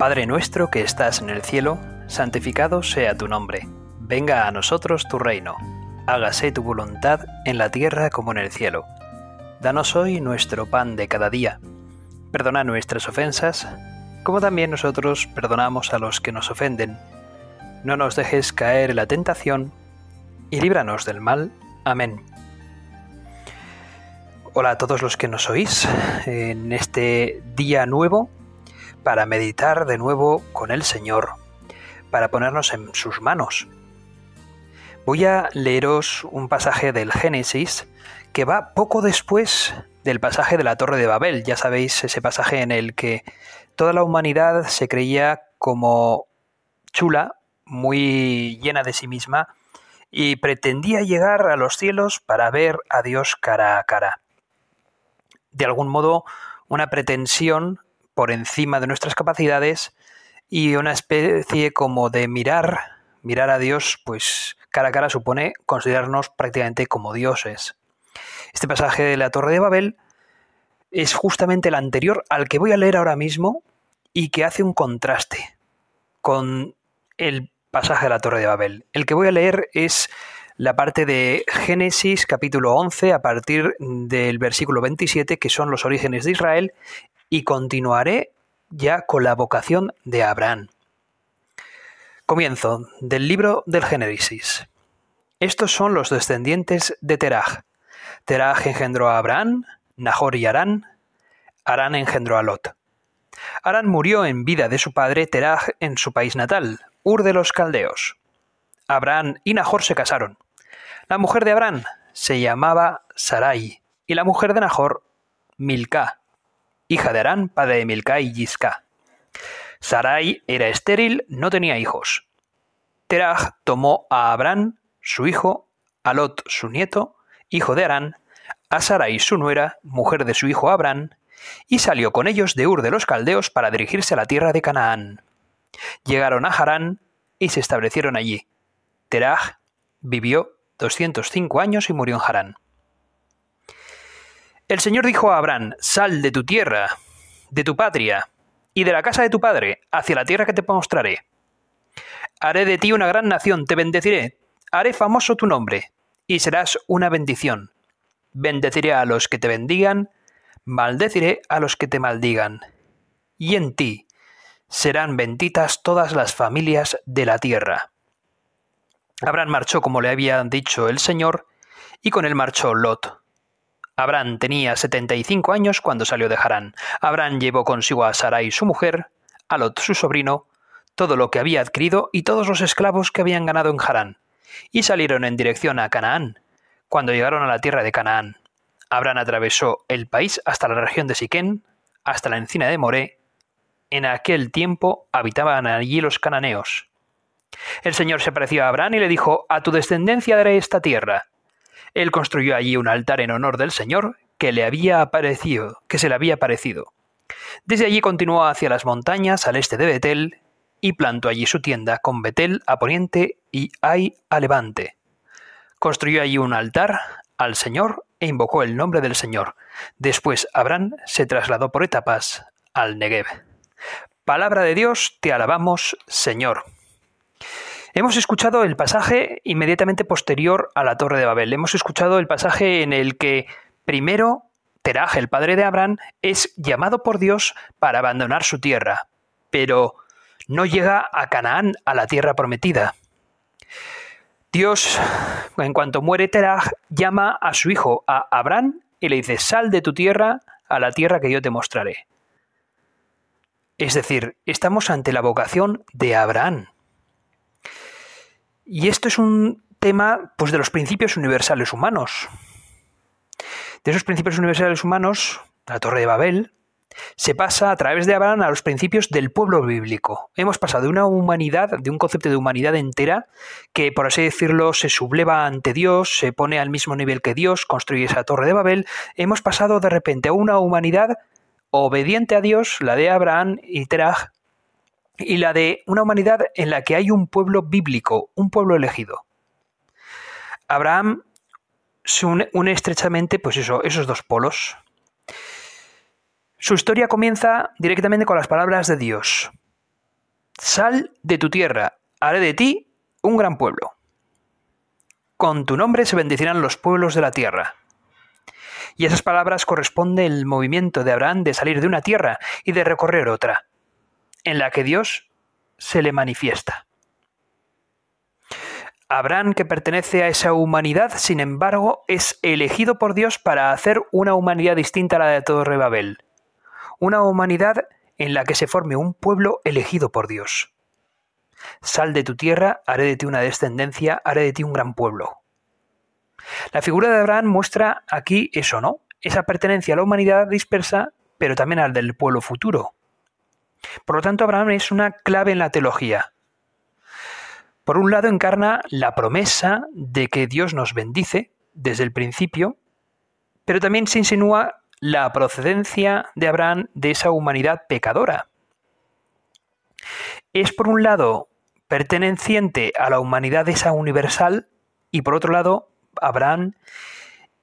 Padre nuestro que estás en el cielo, santificado sea tu nombre. Venga a nosotros tu reino. Hágase tu voluntad en la tierra como en el cielo. Danos hoy nuestro pan de cada día. Perdona nuestras ofensas, como también nosotros perdonamos a los que nos ofenden. No nos dejes caer en la tentación, y líbranos del mal. Amén. Hola a todos los que nos oís en este día nuevo para meditar de nuevo con el Señor, para ponernos en sus manos. Voy a leeros un pasaje del Génesis que va poco después del pasaje de la Torre de Babel. Ya sabéis, ese pasaje en el que toda la humanidad se creía como chula, muy llena de sí misma, y pretendía llegar a los cielos para ver a Dios cara a cara de algún modo una pretensión por encima de nuestras capacidades y una especie como de mirar, mirar a Dios, pues cara a cara supone considerarnos prácticamente como dioses. Este pasaje de la Torre de Babel es justamente el anterior al que voy a leer ahora mismo y que hace un contraste con el pasaje de la Torre de Babel. El que voy a leer es la parte de Génesis capítulo 11 a partir del versículo 27, que son los orígenes de Israel, y continuaré ya con la vocación de Abraham. Comienzo del libro del Génesis. Estos son los descendientes de Teraj. Teraj engendró a Abraham, Nahor y Arán. Arán engendró a Lot. Arán murió en vida de su padre Teraj en su país natal, Ur de los Caldeos. Abraham y Nahor se casaron. La mujer de Abraham se llamaba Sarai y la mujer de Nahor Milca, hija de Arán, padre de Milca y Yisca. Sarai era estéril, no tenía hijos. Teraj tomó a Abraham, su hijo, a Lot, su nieto, hijo de Arán, a Sarai, su nuera, mujer de su hijo Abraham, y salió con ellos de Ur de los Caldeos para dirigirse a la tierra de Canaán. Llegaron a Harán y se establecieron allí. Teraj vivió 205 años y murió en Harán. El Señor dijo a Abraham, sal de tu tierra, de tu patria, y de la casa de tu padre, hacia la tierra que te mostraré. Haré de ti una gran nación, te bendeciré, haré famoso tu nombre, y serás una bendición. Bendeciré a los que te bendigan, maldeciré a los que te maldigan. Y en ti serán benditas todas las familias de la tierra. Abraham marchó como le había dicho el Señor, y con él marchó Lot. Abraham tenía setenta y cinco años cuando salió de Harán. Abraham llevó consigo a Sarai su mujer, a Lot su sobrino, todo lo que había adquirido y todos los esclavos que habían ganado en Harán, y salieron en dirección a Canaán. Cuando llegaron a la tierra de Canaán, Abraham atravesó el país hasta la región de Siquén, hasta la encina de Moré. En aquel tiempo habitaban allí los cananeos. El Señor se apareció a Abraham y le dijo, A tu descendencia daré esta tierra. Él construyó allí un altar en honor del Señor que le había aparecido, que se le había aparecido. Desde allí continuó hacia las montañas al este de Betel y plantó allí su tienda con Betel a poniente y Ai a levante. Construyó allí un altar al Señor e invocó el nombre del Señor. Después Abraham se trasladó por etapas al Negev. Palabra de Dios, te alabamos, Señor. Hemos escuchado el pasaje inmediatamente posterior a la Torre de Babel. Hemos escuchado el pasaje en el que primero Teraj, el padre de Abraham, es llamado por Dios para abandonar su tierra, pero no llega a Canaán, a la tierra prometida. Dios, en cuanto muere Teraj, llama a su hijo, a Abraham, y le dice, sal de tu tierra a la tierra que yo te mostraré. Es decir, estamos ante la vocación de Abraham. Y esto es un tema pues, de los principios universales humanos. De esos principios universales humanos, la Torre de Babel, se pasa a través de Abraham a los principios del pueblo bíblico. Hemos pasado de una humanidad, de un concepto de humanidad entera, que por así decirlo se subleva ante Dios, se pone al mismo nivel que Dios, construye esa Torre de Babel. Hemos pasado de repente a una humanidad obediente a Dios, la de Abraham y Terah, y la de una humanidad en la que hay un pueblo bíblico, un pueblo elegido. Abraham se une, estrechamente pues eso, esos dos polos. Su historia comienza directamente con las palabras de Dios. Sal de tu tierra, haré de ti un gran pueblo. Con tu nombre se bendecirán los pueblos de la tierra. Y esas palabras corresponde el movimiento de Abraham de salir de una tierra y de recorrer otra, en la que Dios se le manifiesta. Abraham, que pertenece a esa humanidad, sin embargo, es elegido por Dios para hacer una humanidad distinta a la de Torre Babel. Una humanidad en la que se forme un pueblo elegido por Dios. Sal de tu tierra, haré de ti una descendencia, haré de ti un gran pueblo. La figura de Abraham muestra aquí eso, ¿no? Esa pertenencia a la humanidad dispersa, pero también al del pueblo futuro. Por lo tanto, Abraham es una clave en la teología. Por un lado, encarna la promesa de que Dios nos bendice desde el principio, pero también se insinúa la procedencia de Abraham de esa humanidad pecadora. Es por un lado perteneciente a la humanidad esa universal y por otro lado Abraham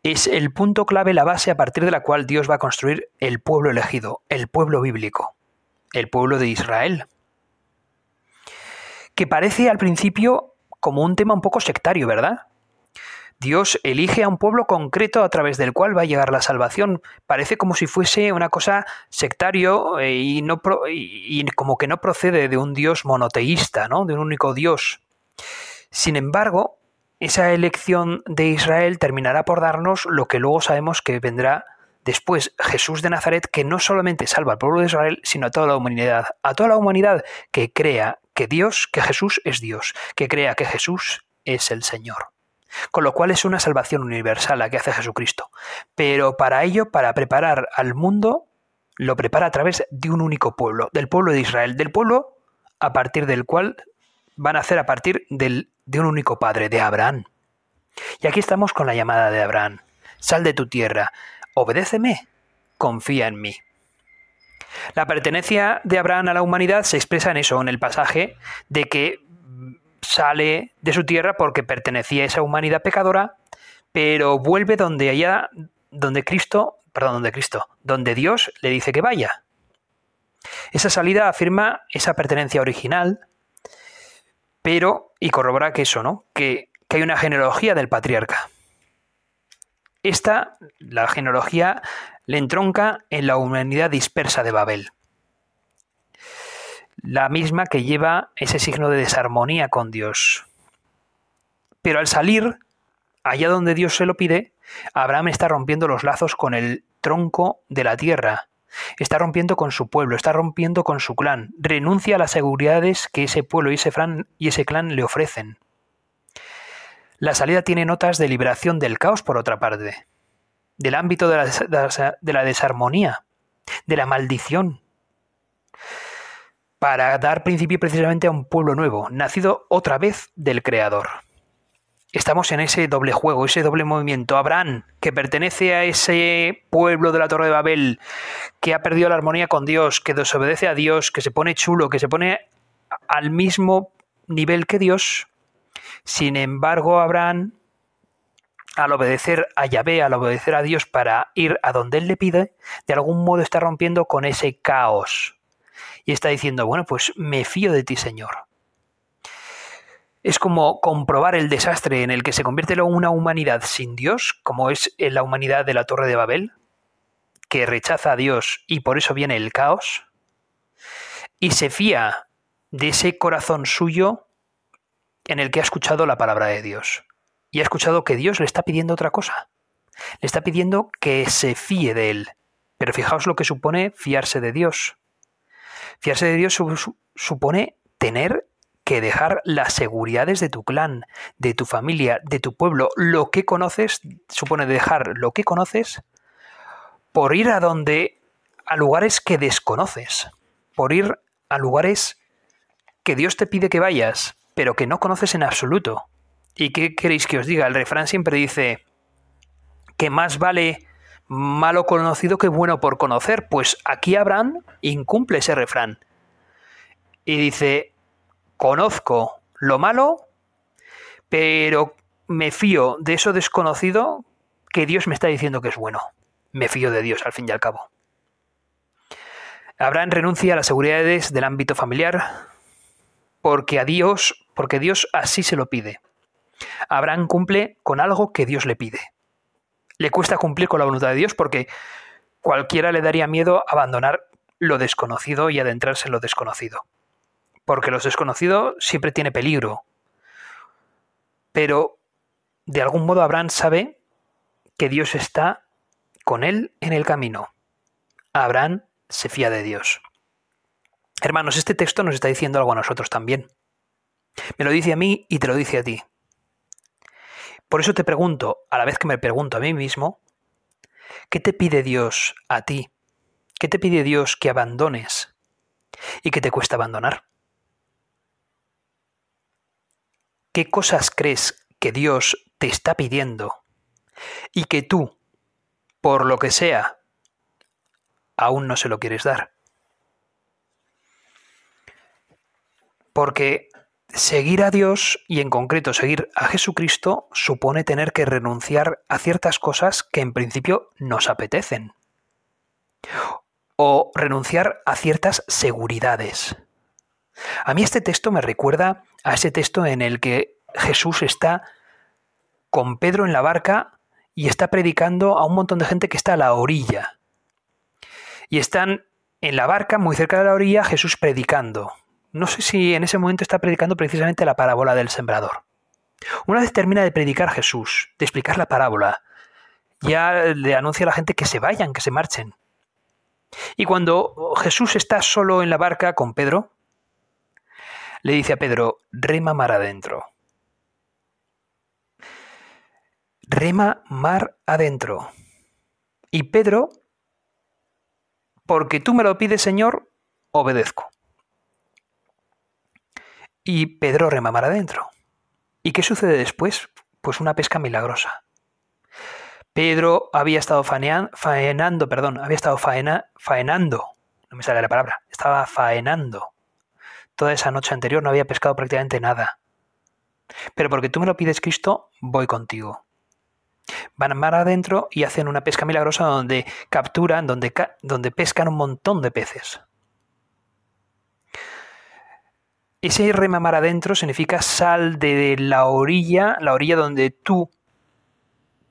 es el punto clave, la base a partir de la cual Dios va a construir el pueblo elegido, el pueblo bíblico, el pueblo de Israel. Que parece al principio como un tema un poco sectario, ¿verdad? Dios elige a un pueblo concreto a través del cual va a llegar la salvación. Parece como si fuese una cosa sectario eh, y, no y como que no procede de un Dios monoteísta, ¿no? de un único Dios. Sin embargo, esa elección de Israel terminará por darnos lo que luego sabemos que vendrá después, Jesús de Nazaret, que no solamente salva al pueblo de Israel, sino a toda la humanidad, a toda la humanidad que crea que Dios, que Jesús es Dios, que crea que Jesús es el Señor. Con lo cual es una salvación universal la que hace Jesucristo. Pero para ello, para preparar al mundo, lo prepara a través de un único pueblo, del pueblo de Israel, del pueblo a partir del cual van a hacer a partir del, de un único padre, de Abraham. Y aquí estamos con la llamada de Abraham. Sal de tu tierra, obedéceme, confía en mí. La pertenencia de Abraham a la humanidad se expresa en eso, en el pasaje de que sale de su tierra porque pertenecía a esa humanidad pecadora, pero vuelve donde allá, donde Cristo, perdón, donde Cristo, donde Dios le dice que vaya. Esa salida afirma esa pertenencia original, pero, y corrobora que eso, ¿no? Que, que hay una genealogía del patriarca. Esta, la genealogía, le entronca en la humanidad dispersa de Babel la misma que lleva ese signo de desarmonía con Dios. Pero al salir, allá donde Dios se lo pide, Abraham está rompiendo los lazos con el tronco de la tierra, está rompiendo con su pueblo, está rompiendo con su clan, renuncia a las seguridades que ese pueblo y ese, y ese clan le ofrecen. La salida tiene notas de liberación del caos, por otra parte, del ámbito de la, de la desarmonía, de la maldición, para dar principio precisamente a un pueblo nuevo, nacido otra vez del Creador. Estamos en ese doble juego, ese doble movimiento. Abraham, que pertenece a ese pueblo de la Torre de Babel, que ha perdido la armonía con Dios, que desobedece a Dios, que se pone chulo, que se pone al mismo nivel que Dios. Sin embargo, Abraham, al obedecer a Yahvé, al obedecer a Dios para ir a donde Él le pide, de algún modo está rompiendo con ese caos y está diciendo, bueno, pues me fío de ti, Señor. Es como comprobar el desastre en el que se convierte una humanidad sin Dios, como es la humanidad de la Torre de Babel, que rechaza a Dios y por eso viene el caos, y se fía de ese corazón suyo en el que ha escuchado la palabra de Dios. Y ha escuchado que Dios le está pidiendo otra cosa. Le está pidiendo que se fíe de él. Pero fijaos lo que supone fiarse de Dios. Fiarse de Dios supone tener que dejar las seguridades de tu clan, de tu familia, de tu pueblo, lo que conoces, supone dejar lo que conoces por ir a donde a lugares que desconoces, por ir a lugares que Dios te pide que vayas, pero que no conoces en absoluto. ¿Y qué queréis que os diga? El refrán siempre dice que más vale malo conocido que bueno por conocer. Pues aquí Abraham incumple ese refrán. Y dice, conozco lo malo, pero me fío de eso desconocido que Dios me está diciendo que es bueno. Me fío de Dios al fin y al cabo. Abraham renuncia a las seguridades del ámbito familiar, porque a Dios, porque Dios así se lo pide. Abraham cumple con algo que Dios le pide. Le cuesta cumplir con la voluntad de Dios porque cualquiera le daría miedo abandonar lo desconocido y adentrarse en lo desconocido. Porque lo desconocido siempre tiene peligro. Pero de algún modo Abraham sabe que Dios está con él en el camino. Abraham se fía de Dios. Hermanos, este texto nos está diciendo algo a nosotros también. Me lo dice a mí y te lo dice a ti. Por eso te pregunto, a la vez que me pregunto a mí mismo, ¿qué te pide Dios a ti? ¿Qué te pide Dios que abandones? ¿Y qué te cuesta abandonar? ¿Qué cosas crees que Dios te está pidiendo y que tú, por lo que sea, aún no se lo quieres dar? Porque seguir a Dios y en concreto seguir a Jesucristo supone tener que renunciar a ciertas cosas que en principio nos apetecen. O renunciar a ciertas seguridades. A mí este texto me recuerda a ese texto en el que Jesús está con Pedro en la barca y está predicando a un montón de gente que está a la orilla. Y están en la barca, muy cerca de la orilla, Jesús predicando no sé si en ese momento está predicando precisamente la parábola del sembrador. Una vez termina de predicar Jesús, de explicar la parábola, ya le anuncia a la gente que se vayan, que se marchen. Y cuando Jesús está solo en la barca con Pedro, le dice a Pedro, rema mar adentro. Rema mar adentro. Y Pedro, porque tú me lo pides, Señor, obedezco y Pedro rema mar adentro. ¿Y qué sucede después? Pues una pesca milagrosa. Pedro había estado faenando, perdón, había estado faena, faenando, no me sale la palabra, estaba faenando. Toda esa noche anterior no había pescado prácticamente nada. Pero porque tú me lo pides, Cristo, voy contigo. Van mar adentro y hacen una pesca milagrosa donde capturan, donde, donde pescan un montón de peces. Ese remamar adentro significa sal de la orilla, la orilla donde tú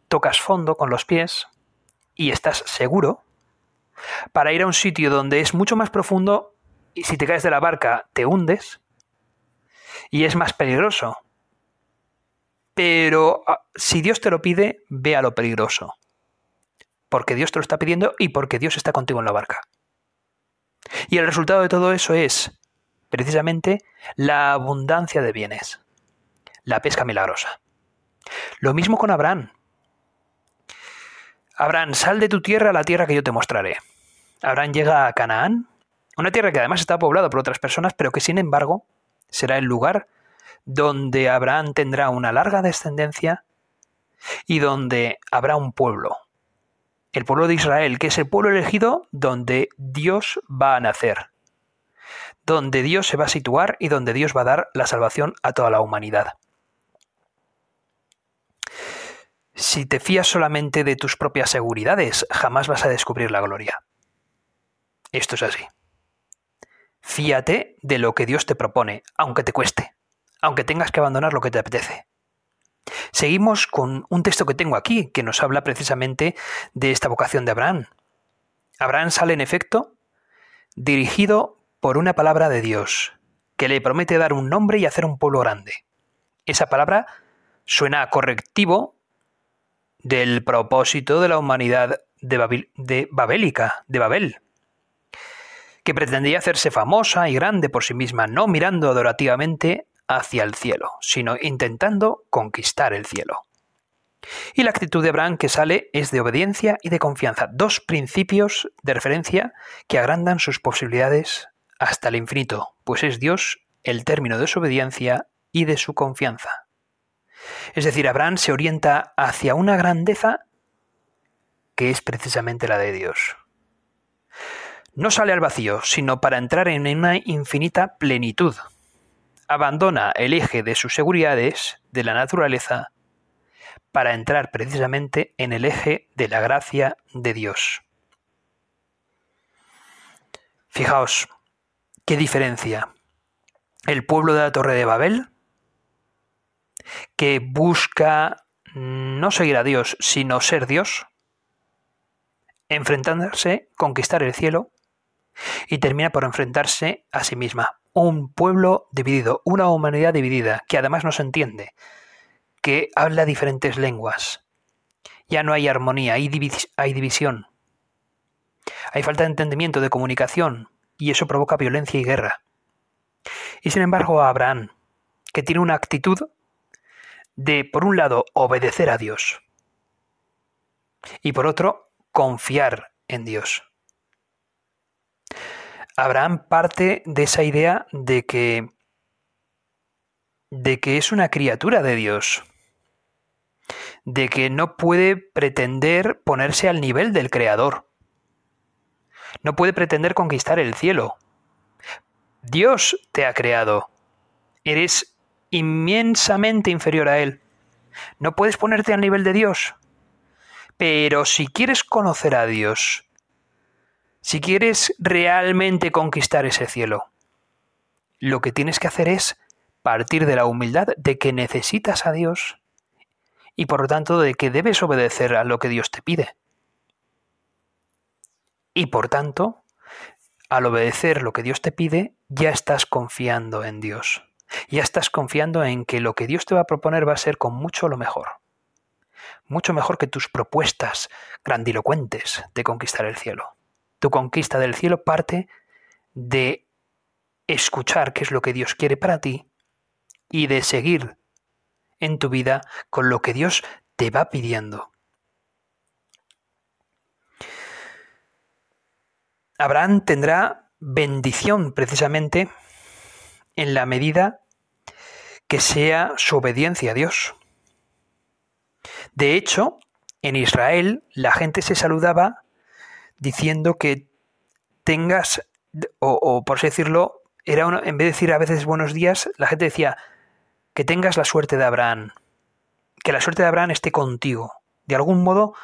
tocas fondo con los pies y estás seguro, para ir a un sitio donde es mucho más profundo y si te caes de la barca te hundes y es más peligroso. Pero ah, si Dios te lo pide, ve a lo peligroso. Porque Dios te lo está pidiendo y porque Dios está contigo en la barca. Y el resultado de todo eso es precisamente la abundancia de bienes, la pesca milagrosa. Lo mismo con Abraham. Abraham, sal de tu tierra a la tierra que yo te mostraré. Abraham llega a Canaán, una tierra que además está poblada por otras personas, pero que sin embargo será el lugar donde Abraham tendrá una larga descendencia y donde habrá un pueblo, el pueblo de Israel, que es el pueblo elegido donde Dios va a nacer, donde Dios se va a situar y donde Dios va a dar la salvación a toda la humanidad. Si te fías solamente de tus propias seguridades, jamás vas a descubrir la gloria. Esto es así. Fíate de lo que Dios te propone, aunque te cueste, aunque tengas que abandonar lo que te apetece. Seguimos con un texto que tengo aquí, que nos habla precisamente de esta vocación de Abraham. Abraham sale en efecto dirigido por una palabra de Dios, que le promete dar un nombre y hacer un pueblo grande. Esa palabra suena correctivo del propósito de la humanidad de, de Babélica, de Babel, que pretendía hacerse famosa y grande por sí misma, no mirando adorativamente hacia el cielo, sino intentando conquistar el cielo. Y la actitud de Abraham que sale es de obediencia y de confianza, dos principios de referencia que agrandan sus posibilidades hasta el infinito, pues es Dios el término de su obediencia y de su confianza. Es decir, Abraham se orienta hacia una grandeza que es precisamente la de Dios. No sale al vacío, sino para entrar en una infinita plenitud. Abandona el eje de sus seguridades, de la naturaleza, para entrar precisamente en el eje de la gracia de Dios. Fijaos, ¿Qué diferencia? el pueblo de la Torre de Babel, que busca no seguir a Dios, sino ser Dios, enfrentándose, conquistar el cielo, y termina por enfrentarse a sí misma. Un pueblo dividido, una humanidad dividida, que además no se entiende, que habla diferentes lenguas. Ya no hay armonía, hay, hay división. Hay falta de entendimiento, de comunicación, y eso provoca violencia y guerra. Y sin embargo, Abraham, que tiene una actitud de, por un lado, obedecer a Dios y por otro, confiar en Dios. Abraham parte de esa idea de que de que es una criatura de Dios, de que no puede pretender ponerse al nivel del Creador, no puede pretender conquistar el cielo. Dios te ha creado, eres inmensamente inferior a Él. No puedes ponerte al nivel de Dios. Pero si quieres conocer a Dios, si quieres realmente conquistar ese cielo, lo que tienes que hacer es partir de la humildad de que necesitas a Dios y por lo tanto de que debes obedecer a lo que Dios te pide. Y por tanto, al obedecer lo que Dios te pide, ya estás confiando en Dios. Ya estás confiando en que lo que Dios te va a proponer va a ser con mucho lo mejor. Mucho mejor que tus propuestas grandilocuentes de conquistar el cielo. Tu conquista del cielo parte de escuchar qué es lo que Dios quiere para ti y de seguir en tu vida con lo que Dios te va pidiendo. Abraham tendrá bendición precisamente en la medida que sea su obediencia a Dios. De hecho, en Israel la gente se saludaba diciendo que tengas, o, por así decirlo, era en vez de decir a veces buenos días, la gente decía que tengas la suerte de Abraham, que la suerte de Abraham esté contigo. De algún modo,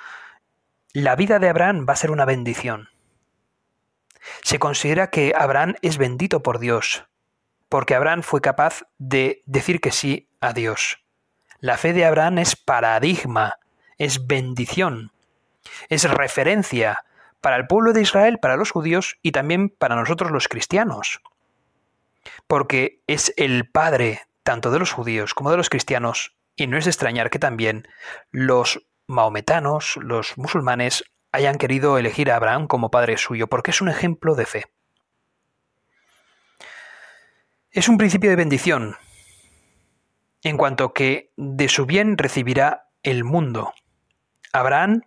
la vida de Abraham va a ser una bendición. Se considera que Abraham es bendito por Dios, porque Abraham fue capaz de decir que sí a Dios. La fe de Abraham es paradigma, es bendición, es referencia para el pueblo de Israel, para los judíos y también para nosotros los cristianos. Porque es el padre tanto de los judíos como de los cristianos, y no es de extrañar que también los maometanos, los musulmanes, hayan querido elegir a Abraham como padre suyo, porque es un ejemplo de fe. Es un principio de bendición, en cuanto que de su bien recibirá el mundo. Abraham,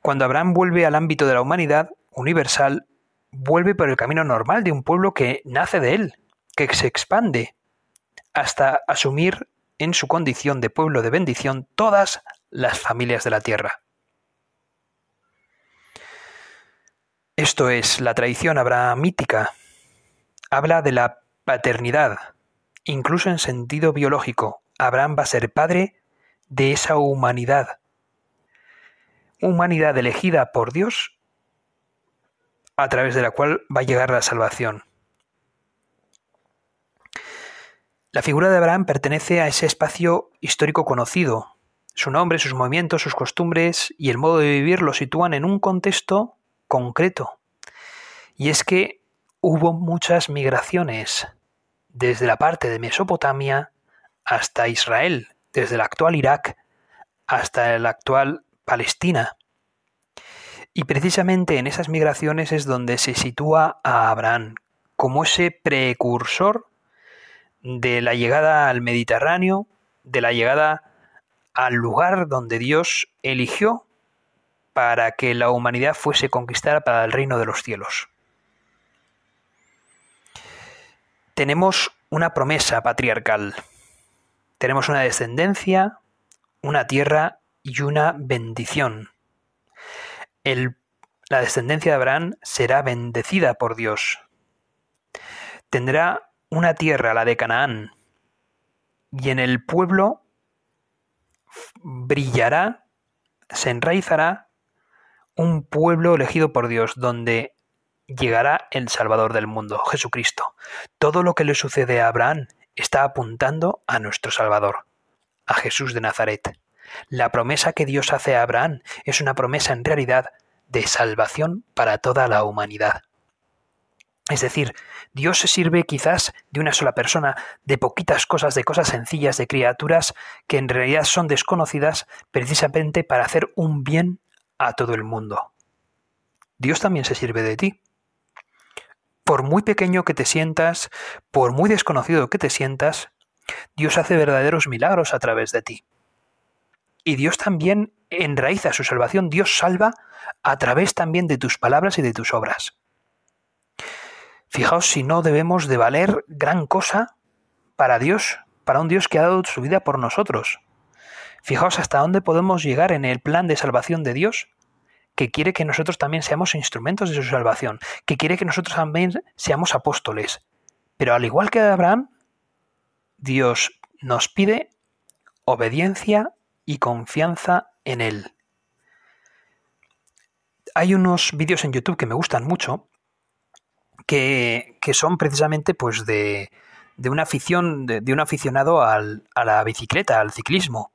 cuando Abraham vuelve al ámbito de la humanidad universal, vuelve por el camino normal de un pueblo que nace de él, que se expande, hasta asumir en su condición de pueblo de bendición todas las familias de la tierra. Esto es la tradición abrahamítica habla de la paternidad, incluso en sentido biológico. Abraham va a ser padre de esa humanidad. Humanidad elegida por Dios a través de la cual va a llegar la salvación. La figura de Abraham pertenece a ese espacio histórico conocido. Su nombre, sus movimientos, sus costumbres y el modo de vivir lo sitúan en un contexto concreto. Y es que hubo muchas migraciones desde la parte de Mesopotamia hasta Israel, desde el actual Irak hasta el actual Palestina. Y precisamente en esas migraciones es donde se sitúa a Abraham como ese precursor de la llegada al Mediterráneo, de la llegada al lugar donde Dios eligió para que la humanidad fuese conquistada para el reino de los cielos. tenemos una promesa patriarcal. Tenemos una descendencia, una tierra y una bendición. la descendencia de Abraham será bendecida por Dios. Tendrá una tierra, la de Canaán, y en el pueblo brillará, se enraizará un pueblo elegido por Dios, donde llegará el Salvador del mundo, Jesucristo. Todo lo que le sucede a Abraham está apuntando a nuestro Salvador, a Jesús de Nazaret. La promesa que Dios hace a Abraham es una promesa en realidad de salvación para toda la humanidad. Es decir, Dios se sirve quizás de una sola persona, de poquitas cosas, de cosas sencillas, de criaturas que en realidad son desconocidas precisamente para hacer un bien a todo el mundo. Dios también se sirve de ti. Por muy pequeño que te sientas, por muy desconocido que te sientas, Dios hace verdaderos milagros a través de ti. Y Dios también enraiza su salvación, Dios salva a través también de tus palabras y de tus obras. Fijaos si no debemos de valer gran cosa para Dios, para un Dios que ha dado su vida por nosotros. Fijaos hasta dónde podemos llegar en el plan de salvación de Dios, que quiere que nosotros también seamos instrumentos de su salvación, que quiere que nosotros también seamos apóstoles. Pero al igual que Abraham, Dios nos pide obediencia y confianza en Él. Hay unos vídeos en YouTube que me gustan mucho, que, son precisamente pues de, de una afición, de, un aficionado a la bicicleta, al ciclismo,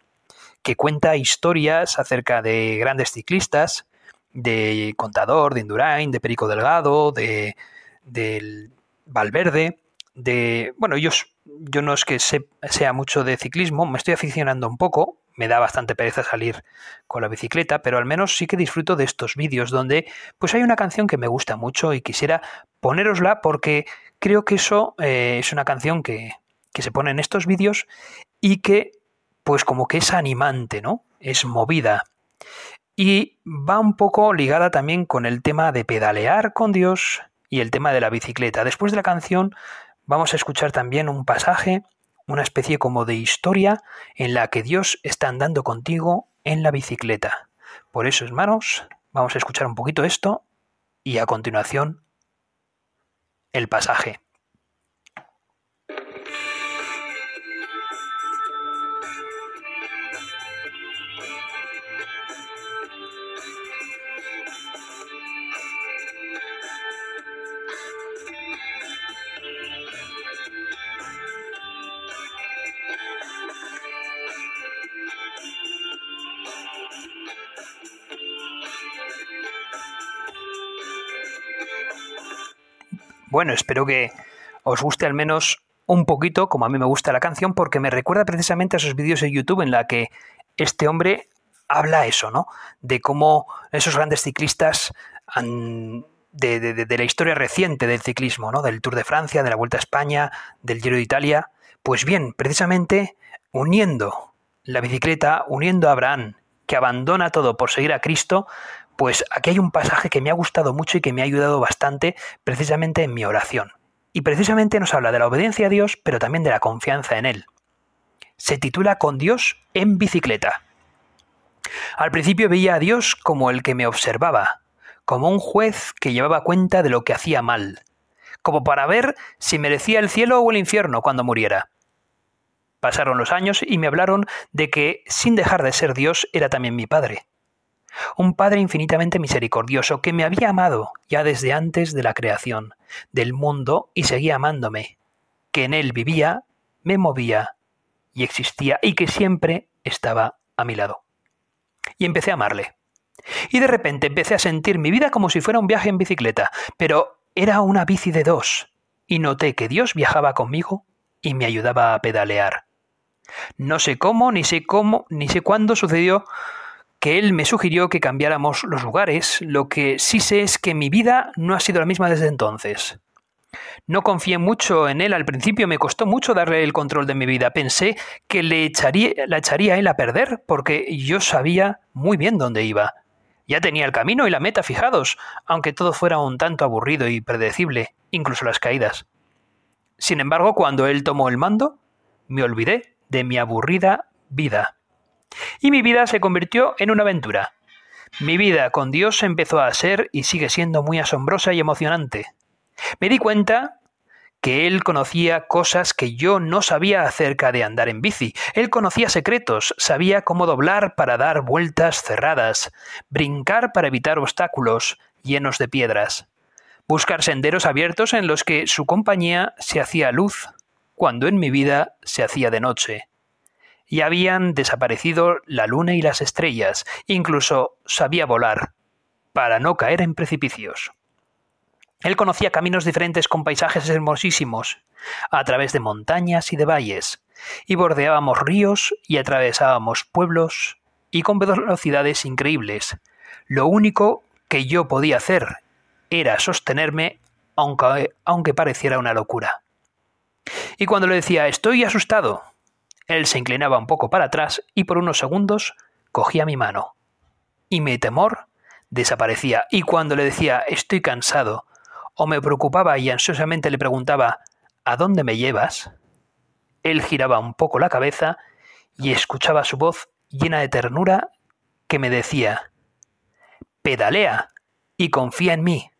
que cuenta historias acerca de grandes ciclistas, de Contador, de Indurain, de Perico Delgado, de del Valverde, de bueno, yo, yo no es que sea mucho de ciclismo, me estoy aficionando un poco, me da bastante pereza salir con la bicicleta, pero al menos sí que disfruto de estos vídeos donde pues hay una canción que me gusta mucho y quisiera ponérosla porque creo que eso eh, es una canción que, que se pone en estos vídeos y que pues como que es animante, ¿no? Es movida. Y va un poco ligada también con el tema de pedalear con Dios y el tema de la bicicleta. Después de la canción vamos a escuchar también un pasaje una especie como de historia en la que Dios está andando contigo en la bicicleta. Por eso, hermanos, vamos a escuchar un poquito esto y a continuación el pasaje. Bueno, espero que os guste al menos un poquito, como a mí me gusta la canción, porque me recuerda precisamente a esos vídeos de YouTube en la que este hombre habla eso, ¿no? De cómo esos grandes ciclistas de, la historia reciente del ciclismo, ¿no? Del Tour de Francia, de la Vuelta a España, del Giro de Italia. Pues bien, precisamente uniendo la bicicleta, uniendo a Abraham, que abandona todo por seguir a Cristo, pues aquí hay un pasaje que me ha gustado mucho y que me ha ayudado bastante precisamente en mi oración. Y precisamente nos habla de la obediencia a Dios, pero también de la confianza en Él. Se titula Con Dios en bicicleta. Al principio veía a Dios como el que me observaba, como un juez que llevaba cuenta de lo que hacía mal, como para ver si merecía el cielo o el infierno cuando muriera. Pasaron los años y me hablaron de que, sin dejar de ser Dios, era también mi Padre un Padre infinitamente misericordioso que me había amado ya desde antes de la creación del mundo y seguía amándome, que en él vivía, me movía y existía y que siempre estaba a mi lado. Y empecé a amarle. Y de repente empecé a sentir mi vida como si fuera un viaje en bicicleta, pero era una bici de dos, y noté que Dios viajaba conmigo y me ayudaba a pedalear. No sé cómo, ni sé cómo, ni sé cuándo sucedió, que él me sugirió que cambiáramos los lugares, lo que sí sé es que mi vida no ha sido la misma desde entonces. No confié mucho en él al principio, me costó mucho darle el control de mi vida. Pensé que le echaría, la echaría a él a perder porque yo sabía muy bien dónde iba. Ya tenía el camino y la meta fijados, aunque todo fuera un tanto aburrido y predecible, incluso las caídas. Sin embargo, cuando él tomó el mando, me olvidé de mi aburrida vida y mi vida se convirtió en una aventura. Mi vida con Dios empezó a ser y sigue siendo muy asombrosa y emocionante. Me di cuenta que él conocía cosas que yo no sabía acerca de andar en bici. Él conocía secretos, sabía cómo doblar para dar vueltas cerradas, brincar para evitar obstáculos llenos de piedras. buscar senderos abiertos en los que su compañía se hacía luz, cuando en mi vida se hacía de noche. Y habían desaparecido la luna y las estrellas, incluso sabía volar, para no caer en precipicios. Él conocía caminos diferentes con paisajes hermosísimos, a través de montañas y de valles, y bordeábamos ríos y atravesábamos pueblos, y con velocidades increíbles. Lo único que yo podía hacer era sostenerme aunque, aunque pareciera una locura. Y cuando le decía estoy asustado, él se inclinaba un poco para atrás y por unos segundos cogía mi mano. Y mi temor desaparecía. Y cuando le decía estoy cansado, o me preocupaba y ansiosamente le preguntaba ¿A dónde me llevas? Él giraba un poco la cabeza y escuchaba su voz llena de ternura que me decía Pedalea y confía en mí.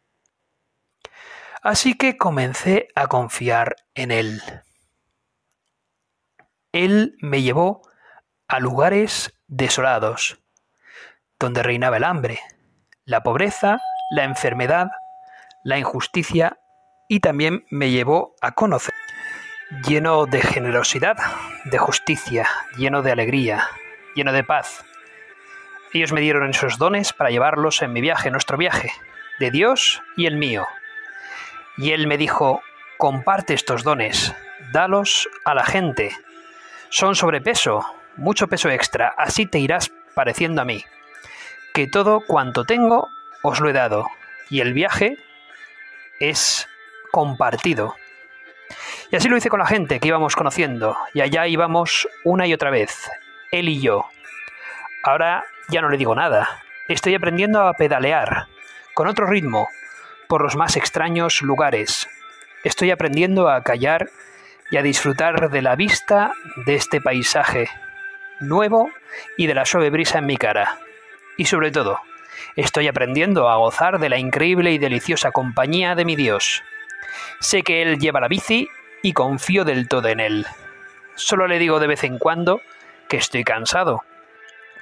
Así que comencé a confiar en él. Él me llevó a lugares desolados, donde reinaba el hambre, la pobreza, la enfermedad, la injusticia y también me llevó a conocer lleno de generosidad, de justicia, lleno de alegría, lleno de paz. Ellos me dieron esos dones para llevarlos en mi viaje, nuestro viaje, de Dios y el mío. Y Él me dijo, comparte estos dones, dalos a la gente. Son sobrepeso, mucho peso extra, así te irás pareciendo a mí. Que todo cuanto tengo os lo he dado, y el viaje es compartido. Y así lo hice con la gente que íbamos conociendo, y allá íbamos una y otra vez, él y yo. Ahora ya no le digo nada, estoy aprendiendo a pedalear, con otro ritmo, por los más extraños lugares. Estoy aprendiendo a callar y a disfrutar de la vista de este paisaje nuevo y de la suave brisa en mi cara. Y sobre todo, estoy aprendiendo a gozar de la increíble y deliciosa compañía de mi Dios. Sé que Él lleva la bici y confío del todo en Él. Solo le digo de vez en cuando que estoy cansado,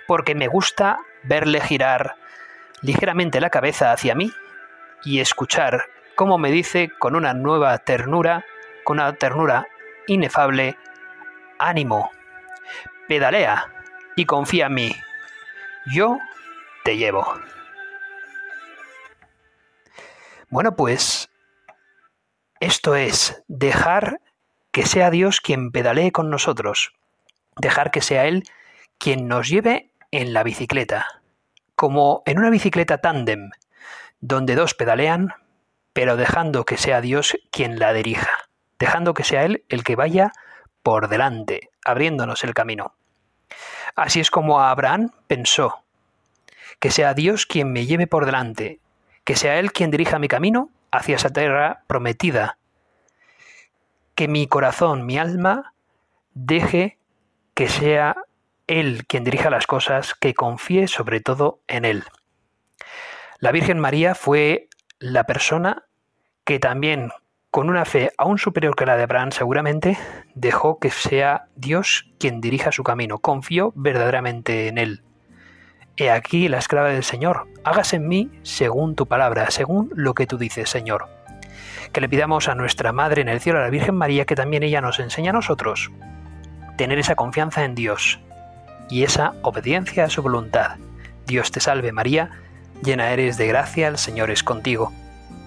porque me gusta verle girar ligeramente la cabeza hacia mí y escuchar cómo me dice con una nueva ternura, con una ternura inefable, ánimo, pedalea y confía en mí. Yo te llevo. Bueno, pues esto es dejar que sea Dios quien pedalee con nosotros, dejar que sea Él quien nos lleve en la bicicleta, como en una bicicleta tándem, donde dos pedalean, pero dejando que sea Dios quien la dirija, dejando que sea Él el que vaya por delante, abriéndonos el camino. Así es como Abraham pensó, que sea Dios quien me lleve por delante, que sea Él quien dirija mi camino hacia esa tierra prometida, que mi corazón, mi alma, deje que sea Él quien dirija las cosas, que confíe sobre todo en Él. La Virgen María fue la persona que también, con una fe aún superior que la de Abraham seguramente, dejó que sea Dios quien dirija su camino, confió verdaderamente en Él. He aquí la esclava del Señor, hágase en mí según tu palabra, según lo que tú dices, Señor. Que le pidamos a nuestra Madre en el cielo, a la Virgen María, que también ella nos enseña a nosotros tener esa confianza en Dios y esa obediencia a su voluntad. Dios te salve María, llena eres de gracia, el Señor es contigo.